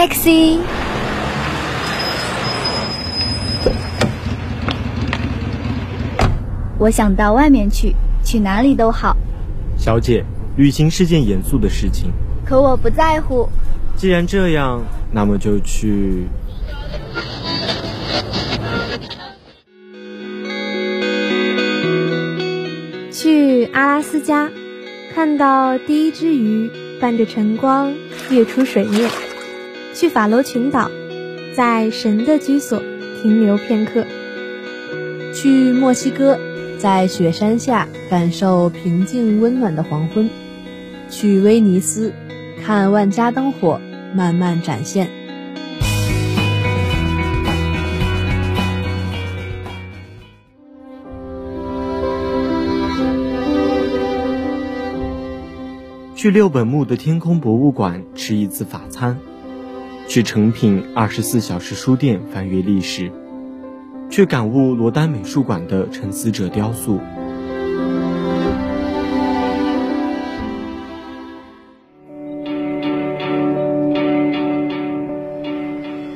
Taxi，我想到外面去，去哪里都好。小姐，旅行是件严肃的事情。可我不在乎。既然这样，那么就去。去阿拉斯加，看到第一只鱼伴着晨光跃出水面；去法罗群岛，在神的居所停留片刻；去墨西哥，在雪山下感受平静温暖的黄昏；去威尼斯，看万家灯火慢慢展现。去六本木的天空博物馆吃一次法餐，去诚品二十四小时书店翻阅历史，去感悟罗丹美术馆的沉思者雕塑。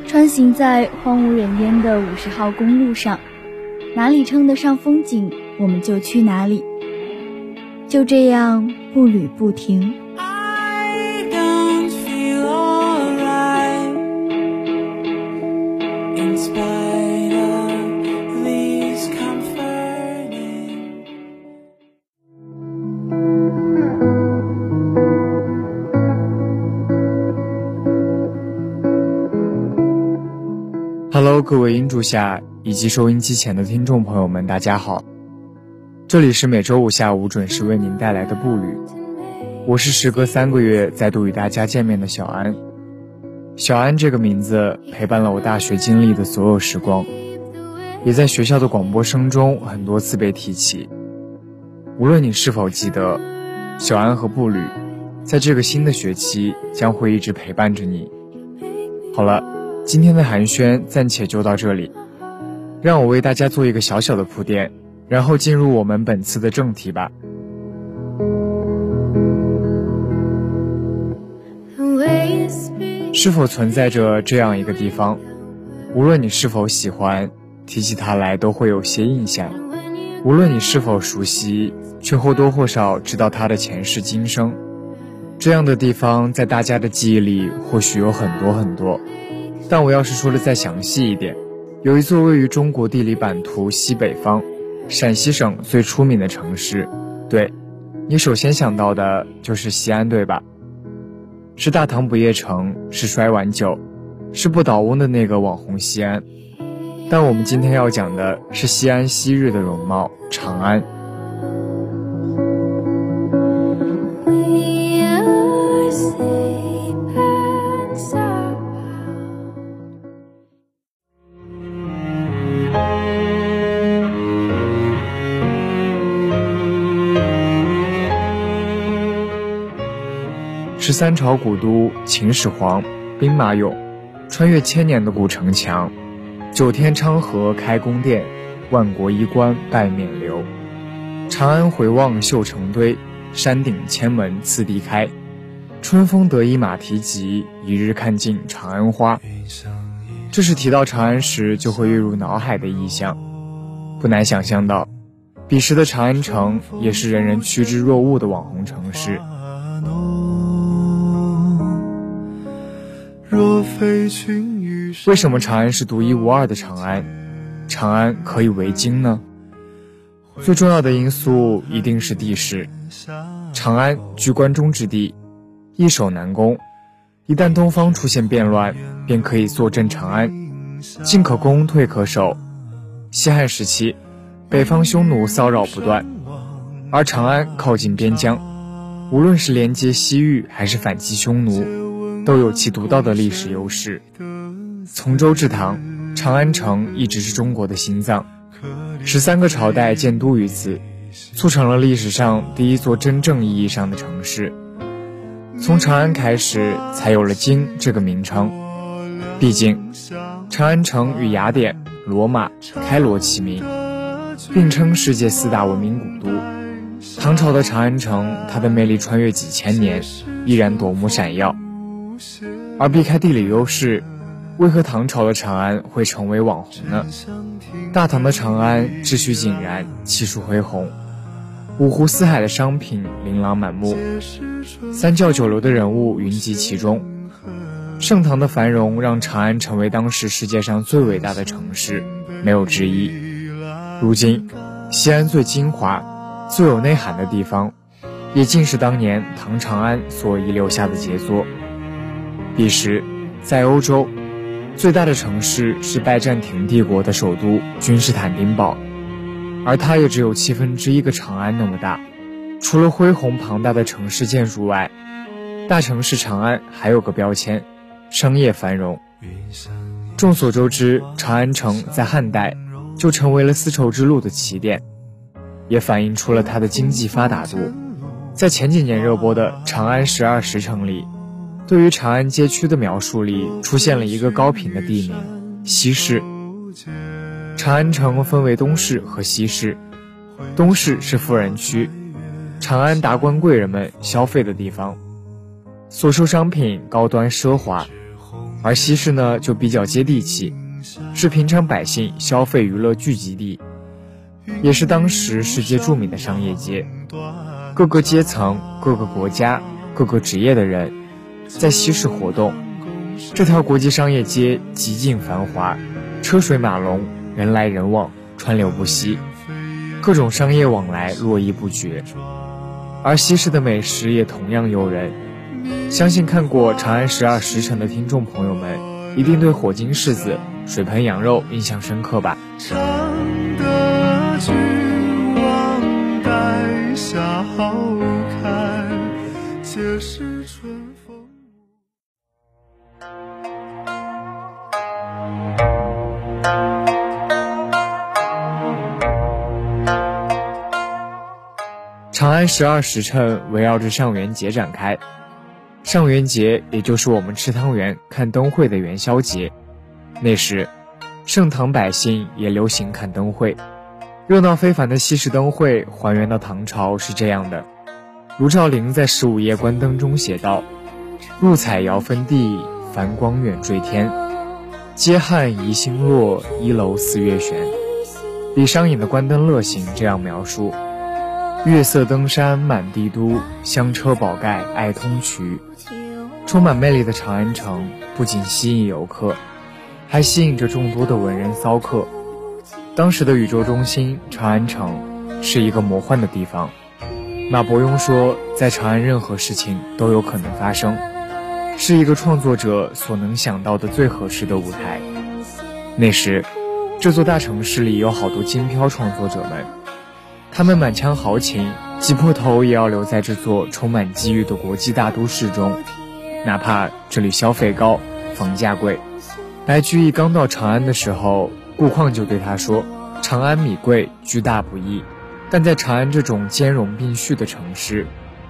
穿行在荒无人烟的五十号公路上，哪里称得上风景，我们就去哪里。就这样步履不停。Hello，各位音柱下以及收音机前的听众朋友们，大家好。这里是每周五下午准时为您带来的步履，我是时隔三个月再度与大家见面的小安。小安这个名字陪伴了我大学经历的所有时光，也在学校的广播声中很多次被提起。无论你是否记得，小安和步履，在这个新的学期将会一直陪伴着你。好了，今天的寒暄暂且就到这里，让我为大家做一个小小的铺垫。然后进入我们本次的正题吧。是否存在着这样一个地方，无论你是否喜欢，提起它来都会有些印象；无论你是否熟悉，却或多或少知道它的前世今生。这样的地方在大家的记忆里或许有很多很多，但我要是说的再详细一点，有一座位于中国地理版图西北方。陕西省最出名的城市，对，你首先想到的就是西安，对吧？是大唐不夜城，是摔碗酒，是不倒翁的那个网红西安。但我们今天要讲的是西安昔日的容貌——长安。是三朝古都秦始皇，兵马俑，穿越千年的古城墙，九天昌河开宫殿，万国衣冠拜冕旒。长安回望绣成堆，山顶千门次第开。春风得意马蹄疾，一日看尽长安花。这是提到长安时就会跃入脑海的意象。不难想象到，彼时的长安城也是人人趋之若鹜的网红城市。为什么长安是独一无二的长安？长安可以为京呢？最重要的因素一定是地势。长安居关中之地，易守难攻。一旦东方出现变乱，便可以坐镇长安，进可攻，退可守。西汉时期，北方匈奴骚扰不断，而长安靠近边疆，无论是连接西域还是反击匈奴。都有其独到的历史优势。从周至唐，长安城一直是中国的心脏，十三个朝代建都于此，促成了历史上第一座真正意义上的城市。从长安开始，才有了“京”这个名称。毕竟，长安城与雅典、罗马、开罗齐名，并称世界四大文明古都。唐朝的长安城，它的魅力穿越几千年，依然夺目闪耀。而避开地理优势，为何唐朝的长安会成为网红呢？大唐的长安秩序井然，气数恢宏，五湖四海的商品琳琅满目，三教九流的人物云集其中。盛唐的繁荣让长安成为当时世界上最伟大的城市，没有之一。如今，西安最精华、最有内涵的地方，也尽是当年唐长安所遗留下的杰作。彼时，在欧洲，最大的城市是拜占庭帝国的首都君士坦丁堡，而它也只有七分之一个长安那么大。除了恢宏庞大的城市建筑外，大城市长安还有个标签：商业繁荣。众所周知，长安城在汉代就成为了丝绸之路的起点，也反映出了它的经济发达度。在前几年热播的《长安十二时辰》里。对于长安街区的描述里，出现了一个高频的地名西市。长安城分为东市和西市，东市是富人区，长安达官贵人们消费的地方，所售商品高端奢华；而西市呢，就比较接地气，是平常百姓消费娱乐聚集地，也是当时世界著名的商业街，各个阶层、各个国家、各个职业的人。在西市活动，这条国际商业街极尽繁华，车水马龙，人来人往，川流不息，各种商业往来络绎不绝。而西市的美食也同样诱人，相信看过《长安十二时辰》的听众朋友们，一定对火晶柿子、水盆羊肉印象深刻吧。长安十二时辰围绕着上元节展开，上元节也就是我们吃汤圆、看灯会的元宵节。那时，盛唐百姓也流行看灯会，热闹非凡的西式灯会还原到唐朝是这样的：卢照邻在《十五夜观灯》中写道：“入彩遥分地，繁光远坠天，阶汉宜星落，一楼四月悬。”李商隐的《观灯乐行》这样描述。月色登山满帝都，香车宝盖爱通衢。充满魅力的长安城不仅吸引游客，还吸引着众多的文人骚客。当时的宇宙中心长安城是一个魔幻的地方。马伯庸说，在长安任何事情都有可能发生，是一个创作者所能想到的最合适的舞台。那时，这座大城市里有好多金漂创作者们。他们满腔豪情，挤破头也要留在这座充满机遇的国际大都市中，哪怕这里消费高、房价贵。白居易刚到长安的时候，顾况就对他说：“长安米贵，居大不易。”但在长安这种兼容并蓄的城市，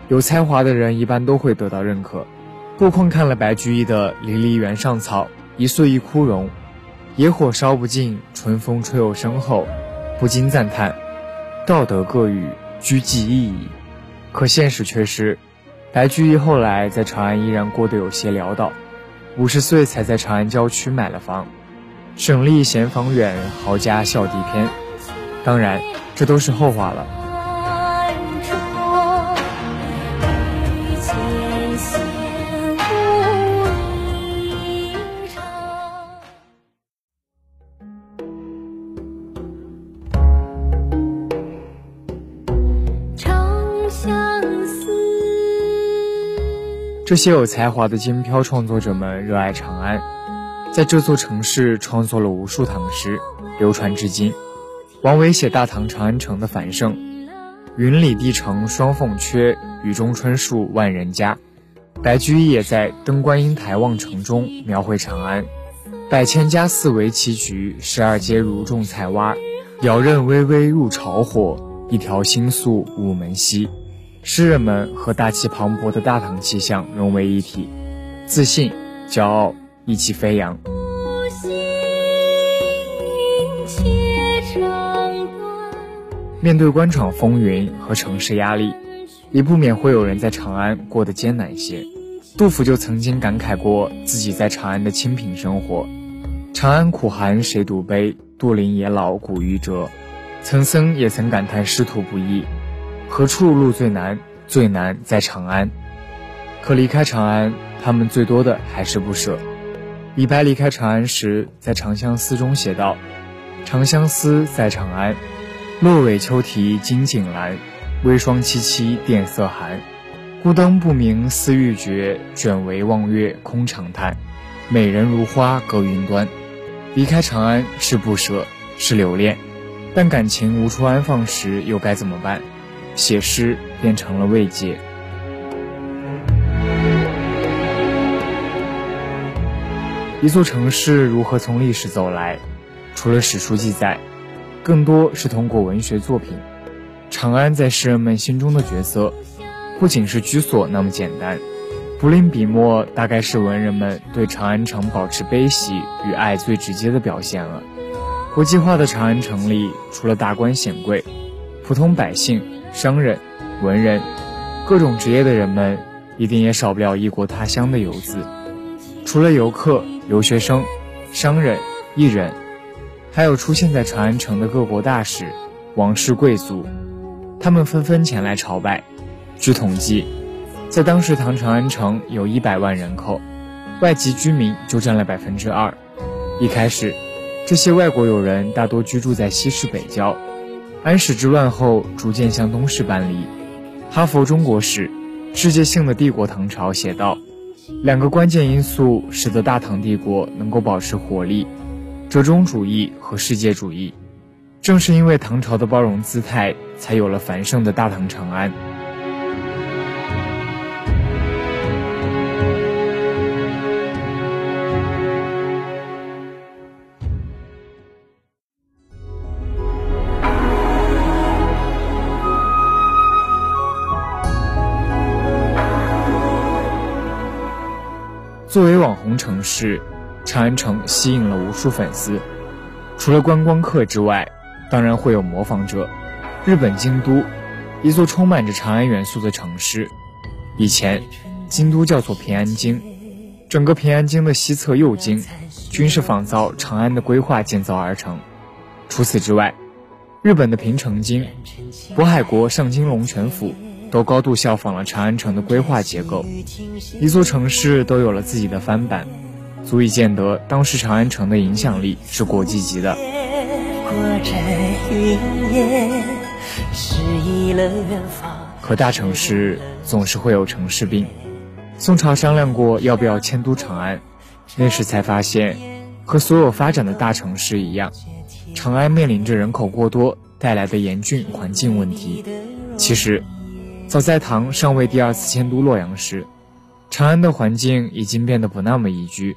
有才华的人一般都会得到认可。顾况看了白居易的“离离原上草，一岁一枯荣，野火烧不尽，春风吹又生后”，不禁赞叹。道德各语，居记忆矣。可现实却是，白居易后来在长安依然过得有些潦倒，五十岁才在长安郊区买了房，省力嫌房远，豪家笑地偏。当然，这都是后话了。这些有才华的京漂创作者们热爱长安，在这座城市创作了无数唐诗，流传至今。王维写大唐长安城的繁盛：“云里帝城双凤阙，雨中春树万人家。”白居易也在《登观音台望城》中描绘长安：“百千家似围棋局，十二街如种菜洼。遥任微微入朝火，一条新宿午门西。”诗人们和大气磅礴的大唐气象融为一体，自信、骄傲意气飞扬。面对官场风云和城市压力，也不免会有人在长安过得艰难些。杜甫就曾经感慨过自己在长安的清贫生活。长安苦寒谁独悲，杜陵野老古欲折。岑参也曾感叹仕途不易，何处路最难？最难在长安。可离开长安，他们最多的还是不舍。李白离开长安时，在《长相思》中写道：“长相思，在长安，落尾秋啼金井阑，微霜凄凄殿色寒。孤灯不明思欲绝，卷帷望月空长叹。美人如花隔云端。”离开长安是不舍，是留恋，但感情无处安放时，又该怎么办？写诗变成了慰藉。一座城市如何从历史走来？除了史书记载，更多是通过文学作品。长安在诗人们心中的角色，不仅是居所那么简单。不吝笔墨，大概是文人们对长安城保持悲喜与爱最直接的表现了。国际化的长安城里，除了大官显贵，普通百姓、商人、文人，各种职业的人们，一定也少不了异国他乡的游子。除了游客、留学生、商人、艺人，还有出现在长安城的各国大使、王室贵族，他们纷纷前来朝拜。据统计。在当时，唐长安城有一百万人口，外籍居民就占了百分之二。一开始，这些外国友人大多居住在西市北郊，安史之乱后逐渐向东市搬离。哈佛中国史：世界性的帝国唐朝写道：两个关键因素使得大唐帝国能够保持活力，折中主义和世界主义。正是因为唐朝的包容姿态，才有了繁盛的大唐长安。作为网红城市，长安城吸引了无数粉丝。除了观光客之外，当然会有模仿者。日本京都，一座充满着长安元素的城市。以前，京都叫做平安京，整个平安京的西侧右京，均是仿造长安的规划建造而成。除此之外，日本的平城京、渤海国上京龙泉府。都高度效仿了长安城的规划结构，一座城市都有了自己的翻版，足以见得当时长安城的影响力是国际级的。可大城市总是会有城市病。宋朝商量过要不要迁都长安，那时才发现，和所有发展的大城市一样，长安面临着人口过多带来的严峻环境问题。其实。早在唐尚未第二次迁都洛阳时，长安的环境已经变得不那么宜居。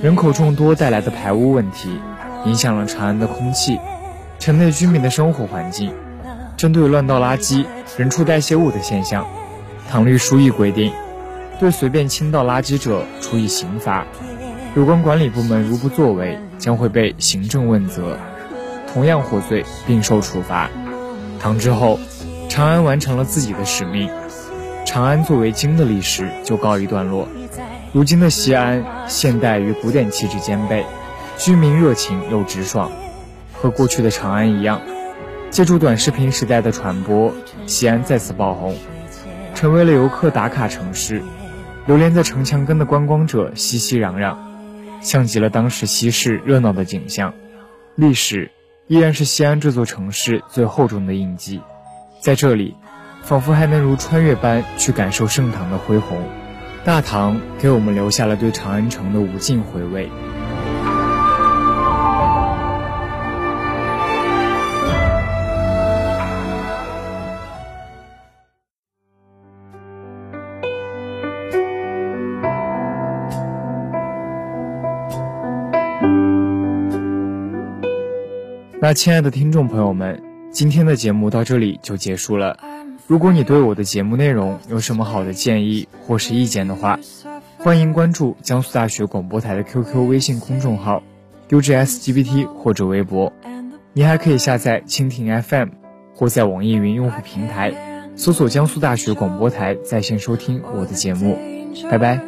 人口众多带来的排污问题，影响了长安的空气、城内居民的生活环境。针对乱倒垃圾、人畜代谢物的现象，唐律书亦规定，对随便倾倒垃圾者处以刑罚。有关管理部门如不作为，将会被行政问责，同样获罪并受处罚。唐之后。长安完成了自己的使命，长安作为京的历史就告一段落。如今的西安，现代与古典气质兼备，居民热情又直爽，和过去的长安一样。借助短视频时代的传播，西安再次爆红，成为了游客打卡城市。流连在城墙根的观光者熙熙攘攘，像极了当时西市热闹的景象。历史依然是西安这座城市最厚重的印记。在这里，仿佛还能如穿越般去感受盛唐的恢宏。大唐给我们留下了对长安城的无尽回味。那，亲爱的听众朋友们。今天的节目到这里就结束了。如果你对我的节目内容有什么好的建议或是意见的话欢迎关注江苏大学广播台的 qq 微信公众号 ugsgbt 或者微博。你还可以下载蜻蜓 fm 或在网易云用户平台搜索江苏大学广播台在线收听我的节目。拜拜。